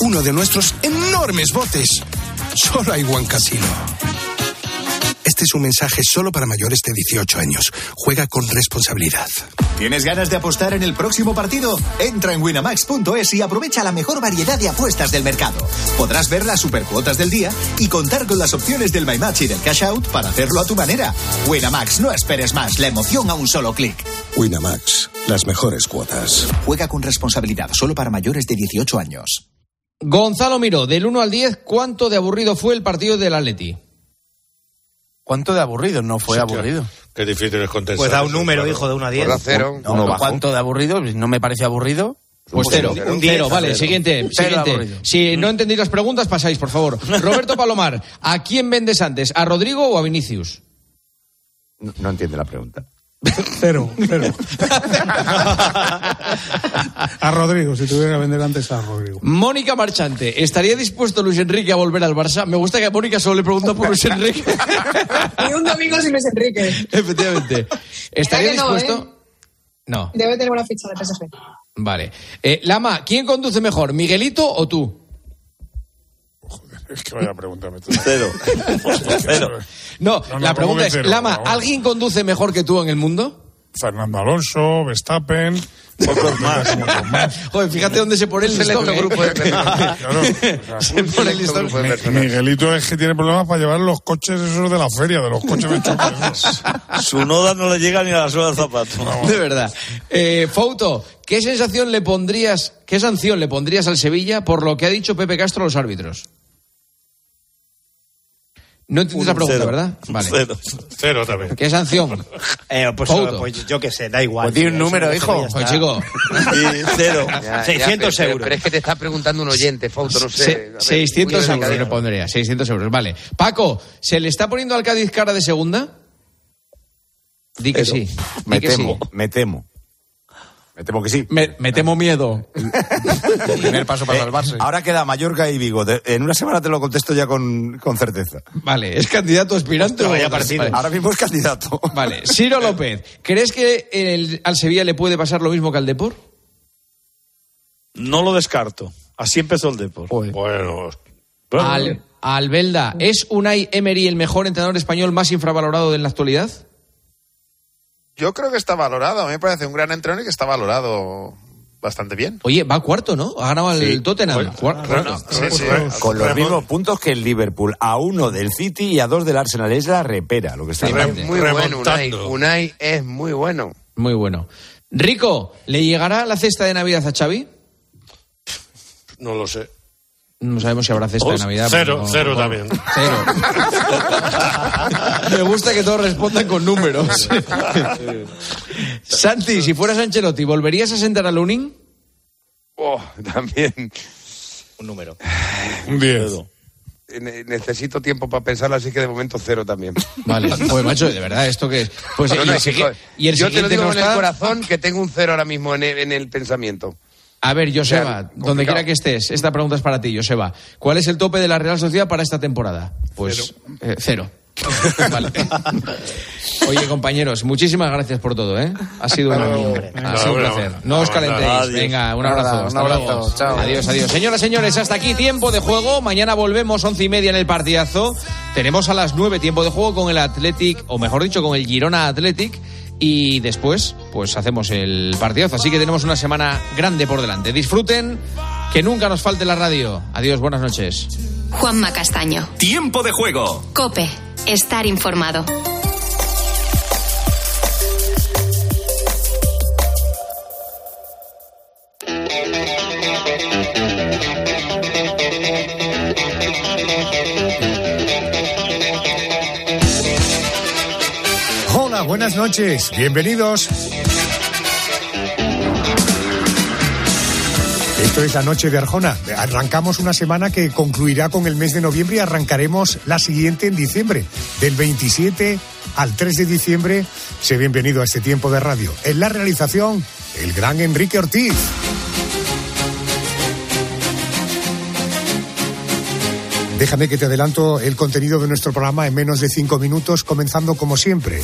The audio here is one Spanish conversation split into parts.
uno de nuestros enormes botes. Solo hay One Casino. Este es un mensaje solo para mayores de 18 años. Juega con responsabilidad. ¿Tienes ganas de apostar en el próximo partido? Entra en winamax.es y aprovecha la mejor variedad de apuestas del mercado. Podrás ver las supercuotas del día y contar con las opciones del My Match y del Cash Out para hacerlo a tu manera. Winamax, no esperes más, la emoción a un solo clic. Winamax, las mejores cuotas. Juega con responsabilidad, solo para mayores de 18 años. Gonzalo Miró, del 1 al 10, ¿cuánto de aburrido fue el partido del Atleti? ¿Cuánto de aburrido? No fue aburrido. Qué difícil es contestar. Pues da un eso, número, claro. hijo, de 1 a 10. Pues da cero. No, uno bajo. ¿Cuánto de aburrido? No me parece aburrido. Pues cero. Un cero, vale. cero. Siguiente, siguiente. Si no entendéis las preguntas, pasáis, por favor. Roberto Palomar, ¿a quién vendes antes? ¿A Rodrigo o a Vinicius? No, no entiende la pregunta. Cero, cero. a Rodrigo, si tuviera que vender antes a Rodrigo. Mónica Marchante, ¿estaría dispuesto Luis Enrique a volver al Barça? Me gusta que a Mónica solo le pregunta por Luis Enrique. Y un domingo sin Luis Enrique. Efectivamente. ¿Estaría no, dispuesto? No. Debe tener una ficha de PSG. Vale. Eh, Lama, ¿quién conduce mejor, Miguelito o tú? Es que vaya a preguntarme. Cero. Cero. No, la ¿cómo pregunta es, cero? Lama. ¿alguien conduce mejor que tú en el mundo? Fernando Alonso, Verstappen. Pocos más. Joder, fíjate dónde se pone el listón. ¿eh? Claro, o sea, se pone el listón. Mi- Miguelito es que tiene problemas para llevar los coches esos de la feria, de los coches de choque. Su noda no le llega ni a la suela del zapato. De verdad. Eh, Fouto, ¿qué sensación le pondrías, qué sanción le pondrías al Sevilla por lo que ha dicho Pepe Castro a los árbitros? No entiendes la pregunta, Cero. ¿verdad? Vale. Cero. Cero también. ¿Qué sanción? Eh, pues, pues yo qué sé, da igual. Pues di un número, hijo. Pues chico, Y cero. Ya, ya, 600 pero- euros. Pero es que te está preguntando un oyente, Fausto, no sé. se- A ver, 600 muy euros le pondría, 600 euros, vale. Paco, ¿se le está poniendo al Cádiz cara de segunda? Di que sí. Me que temo, sí. me temo. Me temo que sí. Me, me temo miedo. El primer paso para Eh, salvarse. ahora queda Mallorca y Vigo. De- En una semana te lo contesto ya con, con certeza. Vale, ¿es candidato aspirante o vaya otro? partido. Vale. Ahora mismo es candidato. Vale, Ciro López, ¿crees que el- al Sevilla le puede pasar lo mismo que al Depor? No lo descarto. Así empezó el deporte. Bueno. bueno. Al, Albelda, ¿es Unai Emery el mejor entrenador español más infravalorado en la actualidad? Yo creo que está valorado. A mí me parece un gran entrenador y que está valorado bastante bien. Oye, va cuarto, ¿no? Ha ganado el Tottenham. Oye, Cuar- Bueno, sí, sí. Con los mismos puntos que el Liverpool. A uno del City y a dos del Arsenal. Es la repera lo que está. Muy bueno, Unai. Remontando. Unai es muy bueno. Muy bueno. Rico, ¿le llegará la cesta de Navidad a Xavi? No lo sé. No sabemos si habrá cesta de Navidad. cero, no- cero también. Cero. Me gusta que todos respondan con números. Santi, si fueras Ancelotti, ¿volverías a sentar a Lunin? Oh, también. Un número. Un 10. Ne- Necesito tiempo para pensarlo, así que de momento cero también. Vale, pues macho, de verdad, esto que es. Pues, No, y no, el y yo te lo digo con el corazón que tengo un cero ahora mismo en el, en el pensamiento. A ver, Joseba, donde quiera que estés, esta pregunta es para ti, Joseba. ¿Cuál es el tope de la Real Sociedad para esta temporada? Pues eh, cero. Vale. Oye, compañeros, muchísimas gracias por todo, ¿eh? Ha sido un, ha sido un placer. No os calentéis. Venga, un abrazo. un hasta abrazo, luego. chao. Adiós, adiós. Señoras, señores, hasta aquí tiempo de juego. Mañana volvemos once y media en el partidazo. Tenemos a las nueve tiempo de juego con el Athletic, o mejor dicho, con el Girona Athletic. Y después, pues hacemos el partidazo. Así que tenemos una semana grande por delante. Disfruten, que nunca nos falte la radio. Adiós, buenas noches. Juanma Castaño. Tiempo de juego. Cope. Estar informado. Buenas noches, bienvenidos. Esto es la noche de Arjona. Arrancamos una semana que concluirá con el mes de noviembre y arrancaremos la siguiente en diciembre. Del 27 al 3 de diciembre, sé bienvenido a este tiempo de radio. En la realización, el gran Enrique Ortiz. Déjame que te adelanto el contenido de nuestro programa en menos de cinco minutos, comenzando como siempre.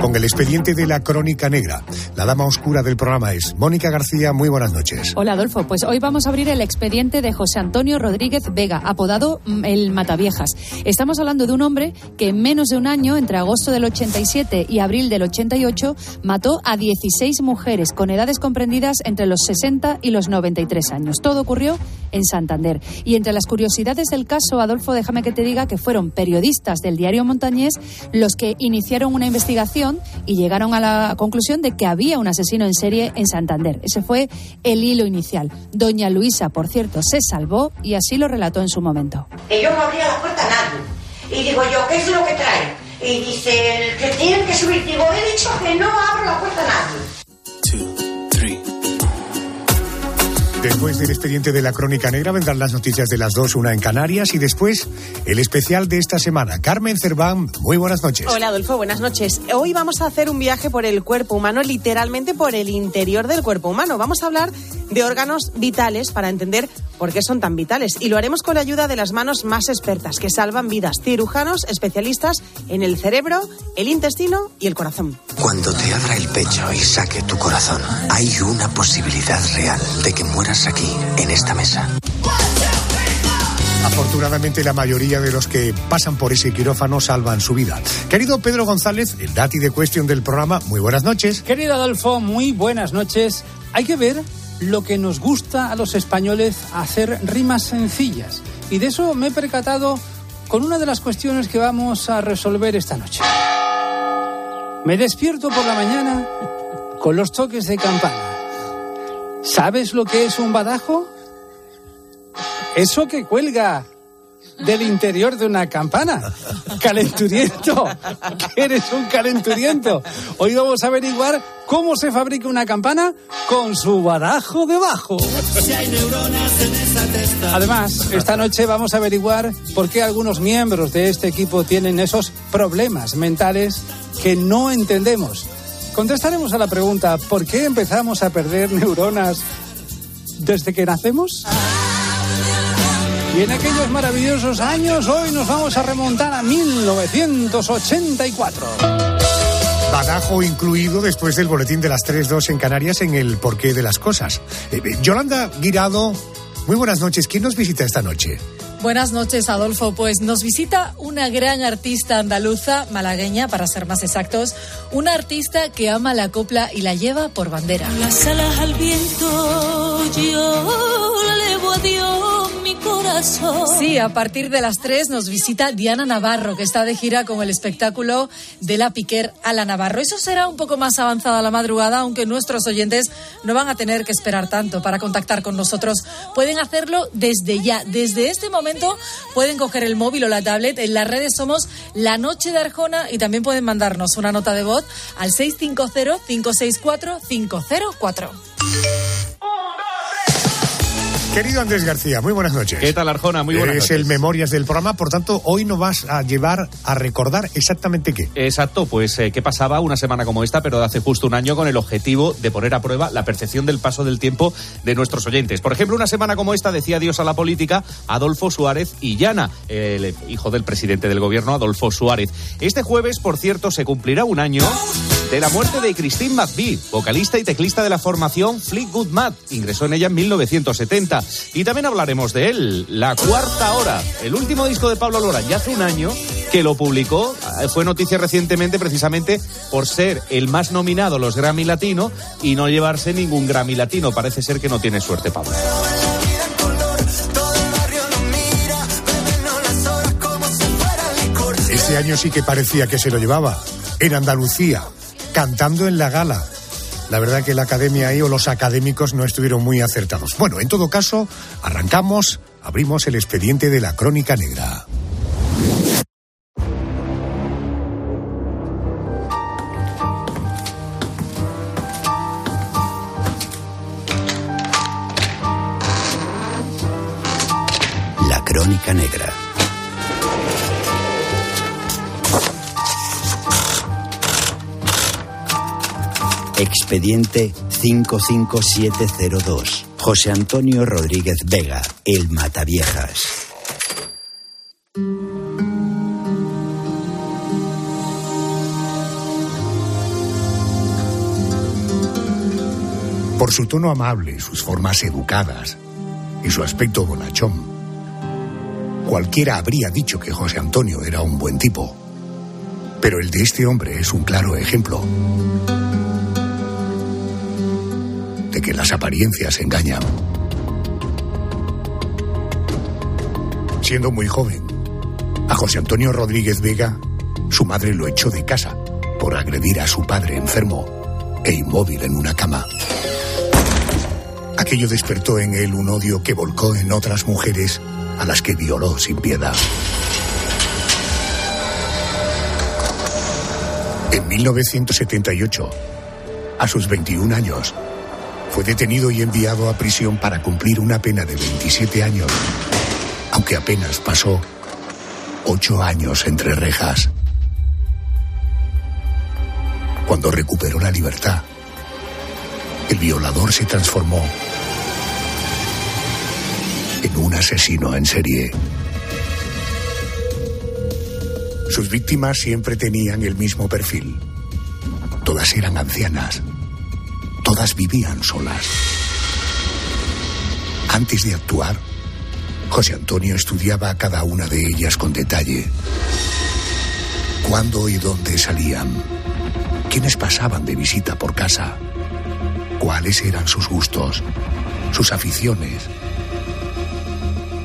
Con el expediente de la crónica negra. La dama oscura del programa es Mónica García. Muy buenas noches. Hola Adolfo, pues hoy vamos a abrir el expediente de José Antonio Rodríguez Vega, apodado mm, el Mataviejas. Estamos hablando de un hombre que en menos de un año, entre agosto del 87 y abril del 88, mató a 16 mujeres con edades comprendidas entre los 60 y los 93 años. Todo ocurrió en Santander. Y entre las curiosidades del caso, Adolfo, déjame que te diga que fueron periodistas del diario Montañés los que iniciaron una investigación y llegaron a la conclusión de que había un asesino en serie en Santander. Ese fue el hilo inicial. Doña Luisa, por cierto, se salvó y así lo relató en su momento. Yo no abría la puerta a nadie. Y digo yo, ¿qué es lo que trae? Y dice, que tienen que subir. Digo, he dicho que no Después del expediente de la Crónica Negra vendrán las noticias de las dos, una en Canarias y después el especial de esta semana. Carmen Cerván, muy buenas noches. Hola Adolfo, buenas noches. Hoy vamos a hacer un viaje por el cuerpo humano, literalmente por el interior del cuerpo humano. Vamos a hablar de órganos vitales para entender por qué son tan vitales y lo haremos con la ayuda de las manos más expertas que salvan vidas, cirujanos especialistas en el cerebro, el intestino y el corazón. Cuando te abra el pecho y saque tu corazón, hay una posibilidad real de que mueras aquí, en esta mesa. Afortunadamente la mayoría de los que pasan por ese quirófano salvan su vida. Querido Pedro González, el dati de cuestión del programa, muy buenas noches. Querido Adolfo, muy buenas noches. Hay que ver lo que nos gusta a los españoles hacer rimas sencillas. Y de eso me he percatado con una de las cuestiones que vamos a resolver esta noche. Me despierto por la mañana con los toques de campana. ¿Sabes lo que es un badajo? Eso que cuelga del interior de una campana. Calenturiento. Que eres un calenturiento. Hoy vamos a averiguar cómo se fabrica una campana con su badajo debajo. Además, esta noche vamos a averiguar por qué algunos miembros de este equipo tienen esos problemas mentales que no entendemos. Contestaremos a la pregunta, ¿por qué empezamos a perder neuronas desde que nacemos? Y en aquellos maravillosos años, hoy nos vamos a remontar a 1984. Badajo incluido después del boletín de las 3.2 en Canarias en el porqué de las cosas. Eh, eh, Yolanda Guirado, muy buenas noches. ¿Quién nos visita esta noche? Buenas noches, Adolfo. Pues nos visita una gran artista andaluza, malagueña para ser más exactos, una artista que ama la copla y la lleva por bandera. Las alas al viento, yo la elevo a Dios corazón. Sí, a partir de las 3 nos visita Diana Navarro, que está de gira con el espectáculo de la Piquer a la Navarro. Eso será un poco más avanzada la madrugada, aunque nuestros oyentes no van a tener que esperar tanto para contactar con nosotros. Pueden hacerlo desde ya, desde este momento pueden coger el móvil o la tablet. En las redes somos La Noche de Arjona y también pueden mandarnos una nota de voz al 650-564-504. Querido Andrés García, muy buenas noches. ¿Qué tal, Arjona? Muy buenas noches. el Memorias del programa, por tanto, hoy nos vas a llevar a recordar exactamente qué. Exacto, pues eh, qué pasaba una semana como esta, pero de hace justo un año con el objetivo de poner a prueba la percepción del paso del tiempo de nuestros oyentes. Por ejemplo, una semana como esta decía adiós a la política Adolfo Suárez y Llana, el hijo del presidente del gobierno, Adolfo Suárez. Este jueves, por cierto, se cumplirá un año de la muerte de Christine McVie, vocalista y teclista de la formación Fleetwood Mac. Ingresó en ella en 1970. Y también hablaremos de él, La Cuarta Hora, el último disco de Pablo Lora, ya hace un año que lo publicó. Eh, Fue noticia recientemente precisamente por ser el más nominado a los Grammy Latino y no llevarse ningún Grammy Latino. Parece ser que no tiene suerte, Pablo. Ese año sí que parecía que se lo llevaba. En Andalucía, cantando en la gala. La verdad que la academia ahí o los académicos no estuvieron muy acertados. Bueno, en todo caso, arrancamos, abrimos el expediente de la Crónica Negra. La Crónica Negra. Expediente 55702. José Antonio Rodríguez Vega, el Mataviejas. Por su tono amable, sus formas educadas y su aspecto bonachón, cualquiera habría dicho que José Antonio era un buen tipo. Pero el de este hombre es un claro ejemplo que las apariencias engañan. Siendo muy joven, a José Antonio Rodríguez Vega, su madre lo echó de casa por agredir a su padre enfermo e inmóvil en una cama. Aquello despertó en él un odio que volcó en otras mujeres a las que violó sin piedad. En 1978, a sus 21 años, fue detenido y enviado a prisión para cumplir una pena de 27 años, aunque apenas pasó ocho años entre rejas. Cuando recuperó la libertad, el violador se transformó en un asesino en serie. Sus víctimas siempre tenían el mismo perfil. Todas eran ancianas. Vivían solas. Antes de actuar, José Antonio estudiaba a cada una de ellas con detalle. Cuándo y dónde salían. Quiénes pasaban de visita por casa. Cuáles eran sus gustos, sus aficiones.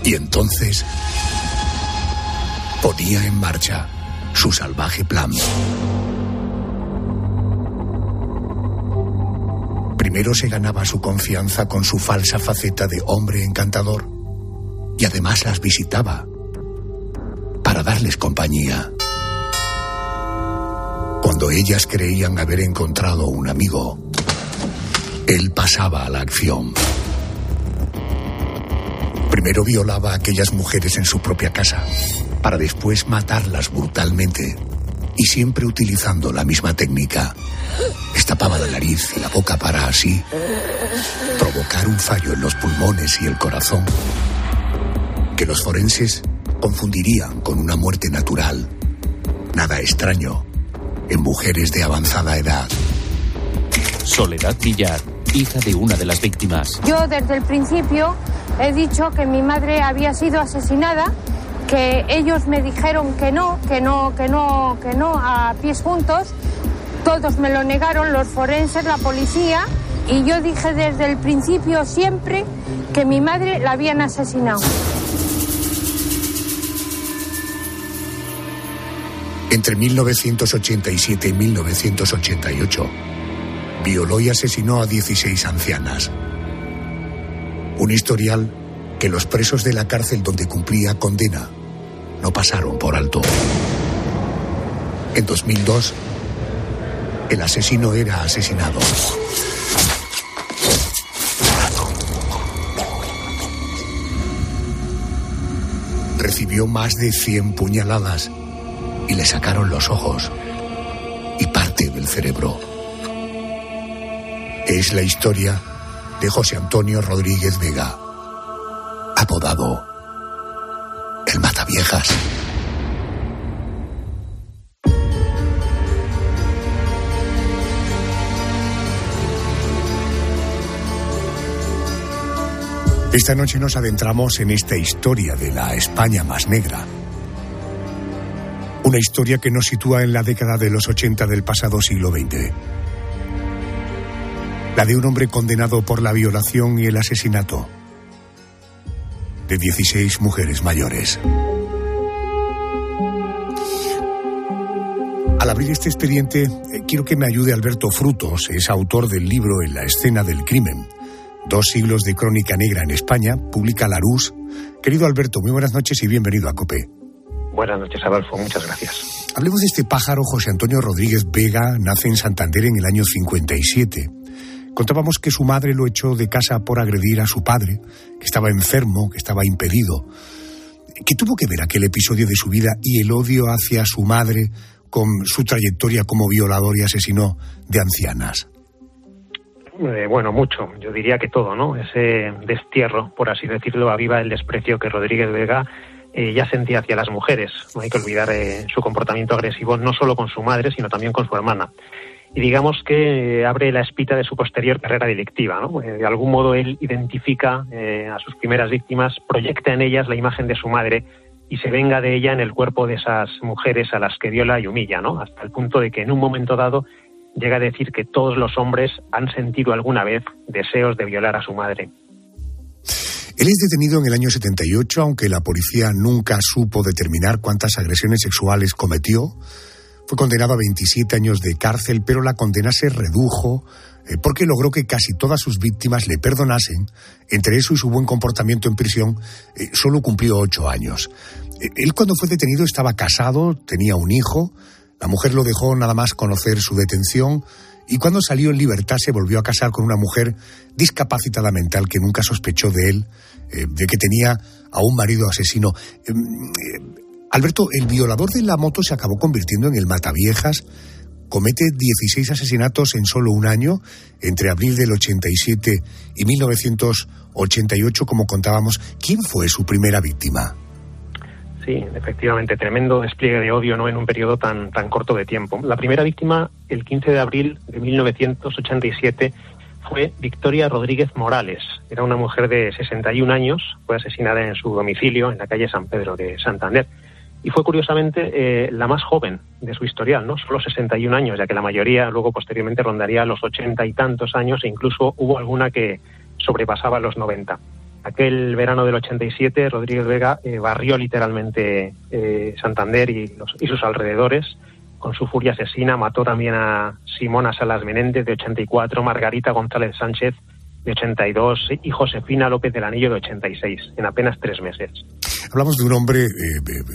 Y entonces ponía en marcha su salvaje plan. Primero se ganaba su confianza con su falsa faceta de hombre encantador y además las visitaba para darles compañía. Cuando ellas creían haber encontrado un amigo, él pasaba a la acción. Primero violaba a aquellas mujeres en su propia casa, para después matarlas brutalmente y siempre utilizando la misma técnica. Destapaba la nariz y la boca para así provocar un fallo en los pulmones y el corazón que los forenses confundirían con una muerte natural. Nada extraño en mujeres de avanzada edad. Soledad Villar, hija de una de las víctimas. Yo desde el principio he dicho que mi madre había sido asesinada, que ellos me dijeron que no, que no, que no, que no, a pies juntos. Todos me lo negaron, los forenses, la policía, y yo dije desde el principio siempre que mi madre la habían asesinado. Entre 1987 y 1988, violó y asesinó a 16 ancianas. Un historial que los presos de la cárcel donde cumplía condena no pasaron por alto. En 2002, el asesino era asesinado. Recibió más de 100 puñaladas y le sacaron los ojos y parte del cerebro. Es la historia de José Antonio Rodríguez Vega, apodado Esta noche nos adentramos en esta historia de la España más negra. Una historia que nos sitúa en la década de los 80 del pasado siglo XX. La de un hombre condenado por la violación y el asesinato de 16 mujeres mayores. Al abrir este expediente, eh, quiero que me ayude Alberto Frutos, es autor del libro En la escena del crimen. Dos siglos de crónica negra en España, publica Larús. Querido Alberto, muy buenas noches y bienvenido a COPE. Buenas noches, Adolfo. Muchas gracias. Hablemos de este pájaro, José Antonio Rodríguez Vega, nace en Santander en el año 57. Contábamos que su madre lo echó de casa por agredir a su padre, que estaba enfermo, que estaba impedido. ¿Qué tuvo que ver aquel episodio de su vida y el odio hacia su madre con su trayectoria como violador y asesino de ancianas? Eh, bueno, mucho. Yo diría que todo, ¿no? Ese destierro, por así decirlo, aviva el desprecio que Rodríguez Vega eh, ya sentía hacia las mujeres. No hay que olvidar eh, su comportamiento agresivo no solo con su madre, sino también con su hermana. y digamos que abre la espita de su posterior carrera delictiva. ¿no? De algún modo él identifica a sus primeras víctimas, proyecta en ellas la imagen de su madre y se venga de ella en el cuerpo de esas mujeres a las que viola y humilla, ¿no? hasta el punto de que en un momento dado llega a decir que todos los hombres han sentido alguna vez deseos de violar a su madre. Él es detenido en el año 78, aunque la policía nunca supo determinar cuántas agresiones sexuales cometió. Fue condenado a 27 años de cárcel, pero la condena se redujo porque logró que casi todas sus víctimas le perdonasen. Entre eso y su buen comportamiento en prisión, eh, solo cumplió ocho años. Eh, él cuando fue detenido estaba casado, tenía un hijo, la mujer lo dejó nada más conocer su detención y cuando salió en libertad se volvió a casar con una mujer discapacitada mental que nunca sospechó de él, de que tenía a un marido asesino. Em, Alberto, el violador de la moto se acabó convirtiendo en el mataviejas, comete 16 asesinatos en solo un año, entre abril del 87 y 1988, como contábamos. ¿Quién fue su primera víctima? Sí, efectivamente, tremendo despliegue de odio ¿no? en un periodo tan, tan corto de tiempo. La primera víctima, el 15 de abril de 1987, fue Victoria Rodríguez Morales. Era una mujer de 61 años, fue asesinada en su domicilio en la calle San Pedro de Santander y fue curiosamente eh, la más joven de su historial, ¿no? Solo 61 años, ya que la mayoría luego posteriormente rondaría los 80 y tantos años e incluso hubo alguna que sobrepasaba los 90. Aquel verano del 87, Rodríguez Vega eh, barrió literalmente eh, Santander y, y sus alrededores. Con su furia asesina mató también a Simona Salas Menéndez, de 84, Margarita González Sánchez, de 82 y Josefina López del Anillo de 86, en apenas tres meses. Hablamos de un hombre eh,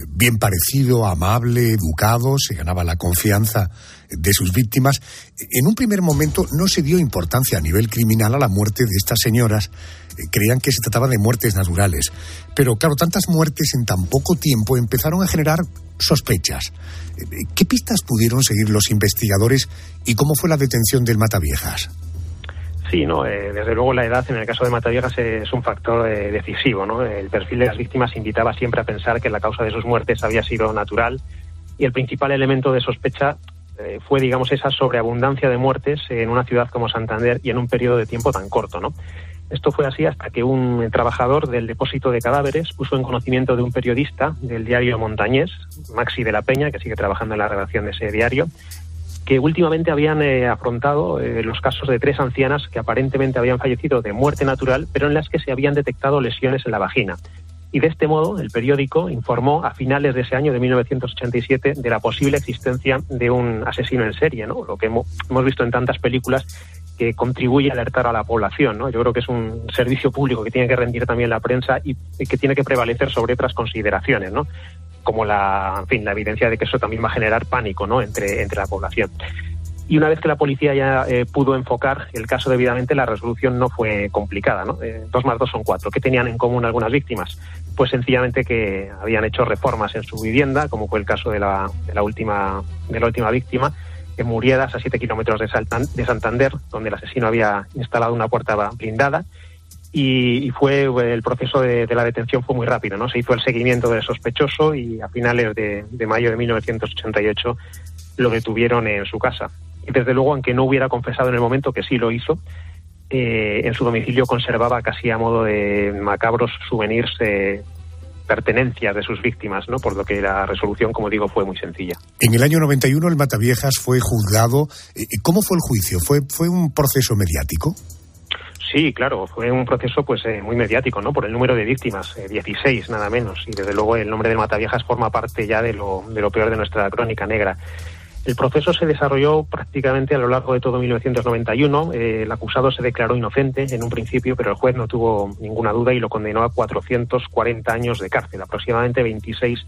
bien parecido, amable, educado, se ganaba la confianza de sus víctimas. En un primer momento no se dio importancia a nivel criminal a la muerte de estas señoras. Eh, creían que se trataba de muertes naturales. Pero claro, tantas muertes en tan poco tiempo empezaron a generar sospechas. Eh, ¿Qué pistas pudieron seguir los investigadores y cómo fue la detención del Mataviejas? Sí, ¿no? Eh, desde luego la edad en el caso de Mataviejas es un factor eh, decisivo. ¿no? El perfil de las víctimas invitaba siempre a pensar que la causa de sus muertes había sido natural y el principal elemento de sospecha eh, fue, digamos, esa sobreabundancia de muertes en una ciudad como Santander y en un periodo de tiempo tan corto. ¿no? Esto fue así hasta que un trabajador del depósito de cadáveres puso en conocimiento de un periodista del diario Montañés, Maxi de la Peña, que sigue trabajando en la redacción de ese diario, que últimamente habían eh, afrontado eh, los casos de tres ancianas que aparentemente habían fallecido de muerte natural, pero en las que se habían detectado lesiones en la vagina. Y de este modo, el periódico informó a finales de ese año de 1987 de la posible existencia de un asesino en serie, ¿no? Lo que hemos visto en tantas películas que contribuye a alertar a la población, ¿no? Yo creo que es un servicio público que tiene que rendir también la prensa y, que tiene que prevalecer sobre otras consideraciones, ¿no? Como la, en fin, la evidencia de que eso también va a generar pánico ¿no? entre, entre la población. Y una vez que la policía ya eh, pudo enfocar el caso debidamente, la resolución no fue complicada. ¿no? Eh, dos más dos son cuatro. ¿Qué tenían en común algunas víctimas? Pues sencillamente que habían hecho reformas en su vivienda, como fue el caso de la, de la, última, de la última víctima, en Muriedas, a siete kilómetros de Santander, donde el asesino había instalado una puerta blindada y, fue el proceso de, la detención fue muy rápido, ¿no? Se hizo el seguimiento del sospechoso y a finales de, mayo de 1988 lo detuvieron en su casa. Y desde luego, aunque no hubiera confesado en el momento que sí lo hizo, eh, en su domicilio conservaba casi a modo de macabros souvenirs eh, pertenencias de sus víctimas, ¿no? Por lo que la resolución, como digo, fue muy sencilla. En el año 91 el Mataviejas fue juzgado. Eh, ¿Cómo fue el juicio? ¿Fue, fue un proceso mediático? Sí, claro, fue un proceso pues eh, muy mediático, ¿no? Por el número de víctimas, 16 eh, nada menos, y desde luego el nombre de Mataviejas forma parte ya de lo, de lo peor de nuestra crónica negra. El proceso se desarrolló prácticamente a lo largo de todo 1991. Eh, el acusado se declaró inocente en un principio, pero el juez no tuvo ninguna duda y lo condenó a 440 años de cárcel, aproximadamente 26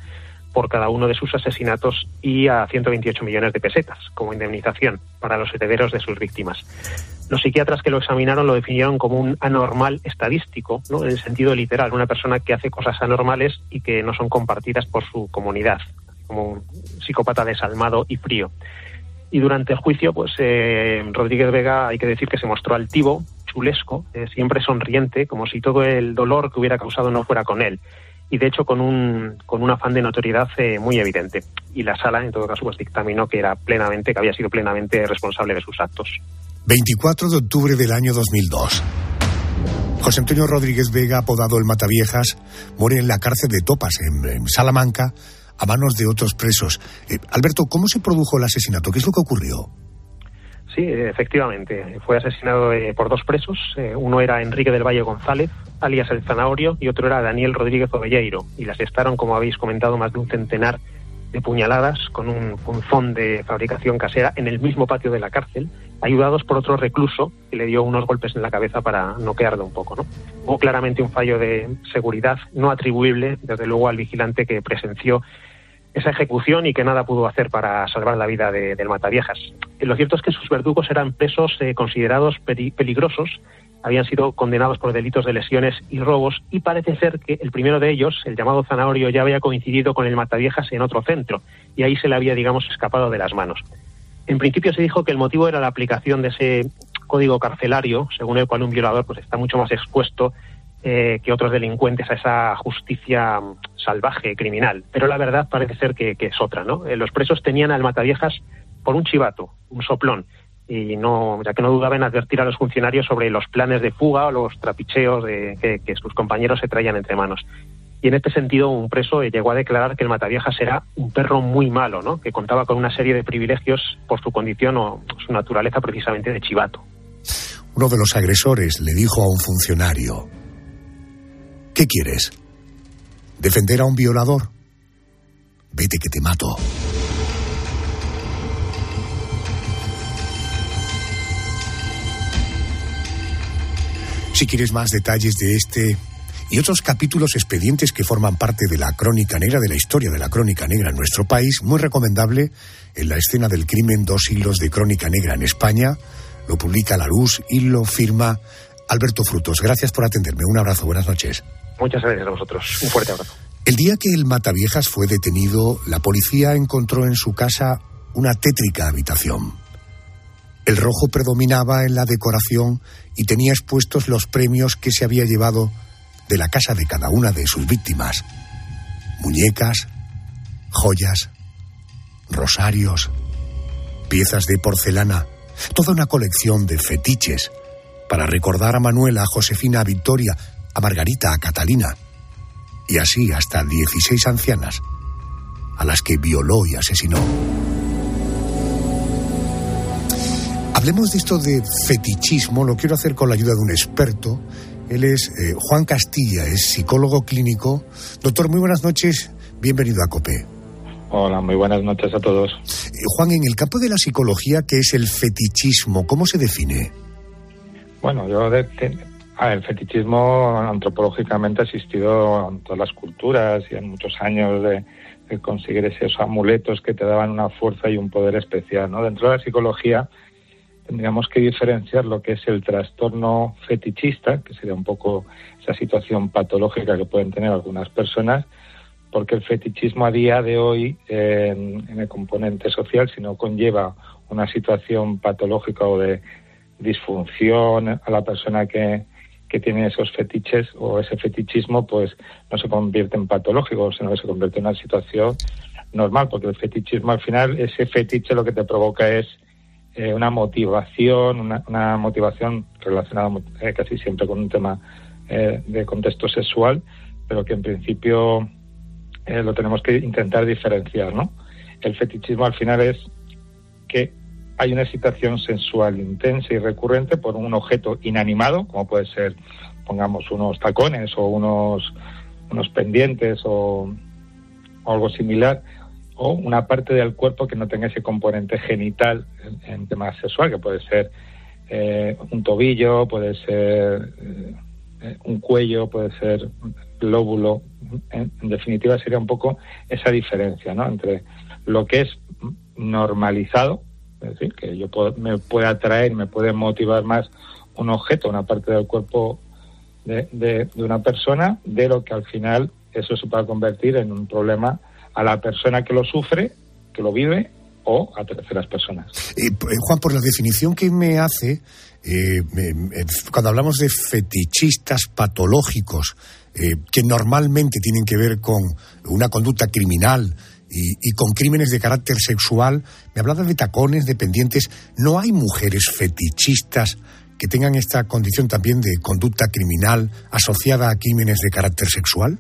por cada uno de sus asesinatos y a 128 millones de pesetas como indemnización para los herederos de sus víctimas. Los psiquiatras que lo examinaron lo definieron como un anormal estadístico, ¿no? en el sentido literal, una persona que hace cosas anormales y que no son compartidas por su comunidad, como un psicópata desalmado y frío. Y durante el juicio, pues eh, Rodríguez Vega, hay que decir que se mostró altivo, chulesco, eh, siempre sonriente, como si todo el dolor que hubiera causado no fuera con él y de hecho con un, con un afán de notoriedad eh, muy evidente. Y la sala, en todo caso, pues dictaminó que era plenamente, que había sido plenamente responsable de sus actos. 24 de octubre del año 2002. José Antonio Rodríguez Vega, apodado el Mataviejas, muere en la cárcel de Topas, en, Salamanca, a manos de otros presos. Eh, Alberto, ¿cómo se produjo el asesinato? ¿Qué es lo que ocurrió? Sí, efectivamente. Fue asesinado eh, por dos presos. Eh, uno era Enrique del Valle González, alias el Zanahorio, y otro era Daniel Rodríguez Ovelleiro. Y le asestaron, como habéis comentado, más de un centenar de puñaladas con un punzón de fabricación casera en el mismo patio de la cárcel, ayudados por otro recluso que le dio unos golpes en la cabeza para noquearlo un poco. ¿no? Hubo claramente un fallo de seguridad no atribuible, desde luego, al vigilante que presenció esa ejecución y que nada pudo hacer para salvar la vida de, del Mataviejas. Lo cierto es que sus verdugos eran presos eh, considerados peligrosos, habían sido condenados por delitos de lesiones y robos y parece ser que el primero de ellos, el llamado Zanahorio, ya había coincidido con el Mataviejas en otro centro y ahí se le había, digamos, escapado de las manos. En principio se dijo que el motivo era la aplicación de ese código carcelario, según el cual un violador pues, está mucho más expuesto eh, que otros delincuentes a esa justicia mm, salvaje, criminal. Pero la verdad parece ser que, es otra, ¿no? Eh, los presos tenían al Mataviejas por un chivato, un soplón, y no, ya que no dudaba en advertir a los funcionarios sobre los planes de fuga o los trapicheos de, que, que sus compañeros se traían entre manos. Y en este sentido, un preso eh, llegó a declarar que el Mataviejas era un perro muy malo, ¿no? que contaba con una serie de privilegios por su condición o su naturaleza precisamente de chivato. Uno de los agresores le dijo a un funcionario, ¿qué quieres? ¿Defender a un violador? Vete que te mato. Si quieres más detalles de este y otros capítulos expedientes que forman parte de la crónica negra, de la historia de la crónica negra en nuestro país, muy recomendable en la escena del crimen, dos siglos de crónica negra en España, lo publica La Luz y lo firma Alberto Frutos. Gracias por atenderme. Un abrazo, buenas noches. Muchas gracias a vosotros. Un fuerte abrazo. El día que el Mataviejas fue detenido, la policía encontró en su casa una tétrica habitación. El rojo predominaba en la decoración y tenía expuestos los premios que se había llevado de la casa de cada una de sus víctimas. Muñecas, joyas, rosarios, piezas de porcelana, toda una colección de fetiches para recordar a Manuela, a Josefina, a Victoria, a Margarita, a Catalina, y así hasta 16 ancianas, a las que violó y asesinó. Hablemos de esto de fetichismo, lo quiero hacer con la ayuda de un experto. Él es eh, Juan Castilla, es psicólogo clínico. Doctor, muy buenas noches, bienvenido a COPE. Hola, muy buenas noches a todos. Eh, Juan, en el campo de la psicología, ¿qué es el fetichismo? ¿Cómo se define? Bueno, yo de, de, el fetichismo antropológicamente ha existido en todas las culturas y en muchos años de, de, conseguir esos amuletos que te daban una fuerza y un poder especial. ¿no? Dentro de la psicología tendríamos que diferenciar lo que es el trastorno fetichista, que sería un poco esa situación patológica que pueden tener algunas personas, porque el fetichismo a día de hoy en, en el componente social, si no conlleva una situación patológica o de disfunción a la persona que, que tiene esos fetiches o ese fetichismo, pues no se convierte en patológico, sino que se convierte en una situación normal, porque el fetichismo al final, ese fetiche lo que te provoca es eh, una motivación, una, una motivación relacionada eh, casi siempre con un tema eh, de contexto sexual, pero que en principio eh, lo tenemos que intentar diferenciar, ¿no? El fetichismo al final es que hay una excitación sensual intensa y recurrente por un objeto inanimado, como puede ser, pongamos, unos tacones o unos, unos pendientes o, algo similar, o una parte del cuerpo que no tenga ese componente genital en, en tema sexual, que puede ser eh, un tobillo, puede ser eh, un cuello, puede ser lóbulo. En, en, definitiva, sería un poco esa diferencia ¿no? entre lo que es normalizado, es decir, que yo puedo, me puede atraer, me puede motivar más un objeto, una parte del cuerpo de, una persona, de lo que al final eso se pueda convertir en un problema a la persona que lo sufre, que lo vive, o a terceras personas. Eh, Juan, por la definición que me hace, eh, me, cuando hablamos de fetichistas patológicos, eh, que normalmente tienen que ver con una conducta criminal y, y con crímenes de carácter sexual. Me hablaba de tacones, de pendientes. ¿No hay mujeres fetichistas que tengan esta condición también de conducta criminal asociada a crímenes de carácter sexual?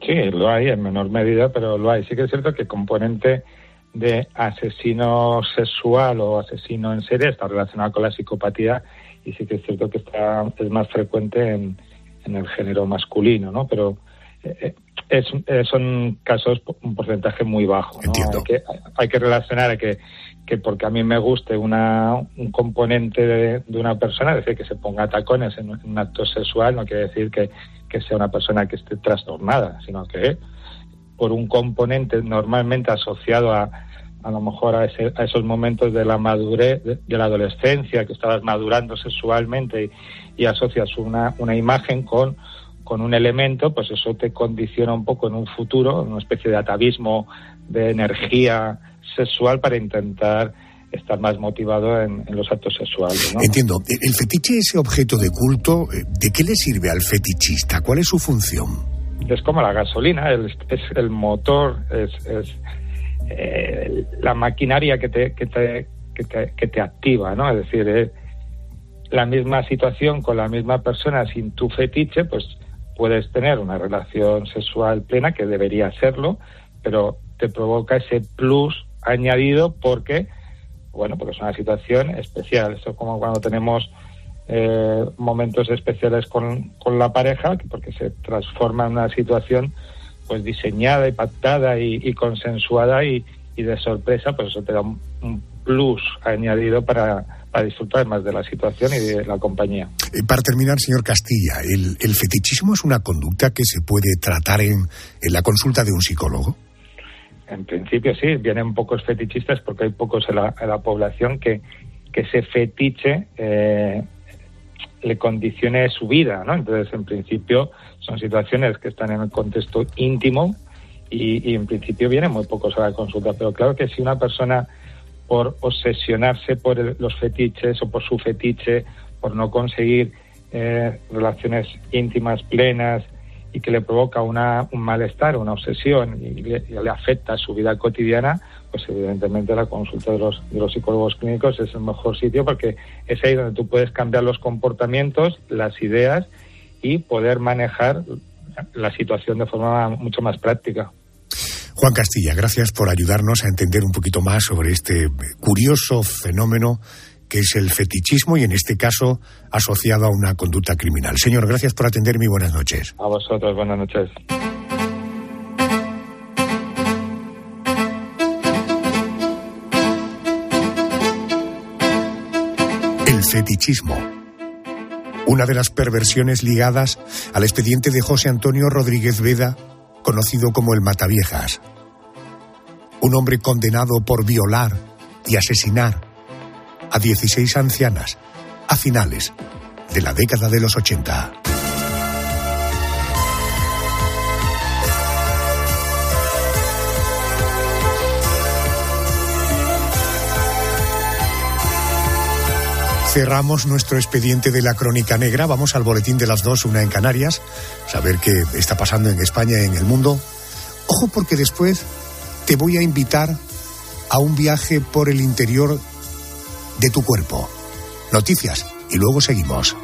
Sí, lo hay en menor medida, pero lo hay. Sí que es cierto que el componente de asesino sexual o asesino en serie está relacionado con la psicopatía y sí que es cierto que está es más frecuente en, en el género masculino, ¿no? Pero eh, es, eh, son casos un porcentaje muy bajo. ¿no? Hay, que, hay que relacionar que, que porque a mí me guste una, un componente de, de una persona, es decir, que se ponga tacones en un, en un acto sexual, no quiere decir que, que sea una persona que esté trastornada, sino que por un componente normalmente asociado a, a lo mejor a, ese, a esos momentos de la madurez, de, de, la adolescencia, que estabas madurando sexualmente y, y asocias una, una imagen con, con un elemento, pues eso te condiciona un poco en un futuro, una especie de atavismo de energía sexual para intentar estar más motivado en, en los actos sexuales. ¿no? Entiendo. El fetiche, ese objeto de culto, eh, ¿de qué le sirve al fetichista? ¿Cuál es su función? Es como la gasolina, el, es el motor, es, es eh, la maquinaria que te, que te, que te, que te activa, ¿no? Es decir, eh, la misma situación con la misma persona sin tu fetiche, pues puedes tener una relación sexual plena, que debería serlo, pero te provoca ese plus añadido porque, bueno, porque es una situación especial. Esto es como cuando tenemos eh, momentos especiales con, con, la pareja, porque se transforma en una situación pues diseñada y pactada y, y consensuada y, y, de sorpresa, pues eso te da un, un plus añadido para, para, disfrutar más de la situación y de la compañía. Eh, para terminar, señor Castilla, ¿el, ¿el, fetichismo es una conducta que se puede tratar en, en la consulta de un psicólogo? En principio sí, vienen pocos fetichistas porque hay pocos en la, en la población que, que ese fetiche eh, le condicione su vida, ¿no? Entonces, en principio, son situaciones que están en el contexto íntimo y, y, en principio vienen muy pocos a la consulta. Pero claro que si una persona, por obsesionarse por el, los fetiches o por su fetiche, por no conseguir eh, relaciones íntimas plenas y que le provoca una, un malestar, una obsesión y le, y le afecta su vida cotidiana, pues evidentemente la consulta de los, de los psicólogos clínicos es el mejor sitio porque es ahí donde tú puedes cambiar los comportamientos, las ideas y poder manejar la situación de forma mucho más práctica. Juan Castilla, gracias por ayudarnos a entender un poquito más sobre este curioso fenómeno que es el fetichismo y en este caso asociado a una conducta criminal. Señor, gracias por atenderme y buenas noches. A vosotros, buenas noches. El fetichismo. Una de las perversiones ligadas al expediente de José Antonio Rodríguez Veda, conocido como el Mataviejas. Un hombre condenado por violar y asesinar a 16 ancianas a finales de la década de los 80. Cerramos nuestro expediente de la crónica negra. Vamos al boletín de las dos, una en Canarias, saber qué está pasando en España y en el mundo. Ojo porque después te voy a invitar a un viaje por el interior de tu cuerpo. Noticias y luego seguimos.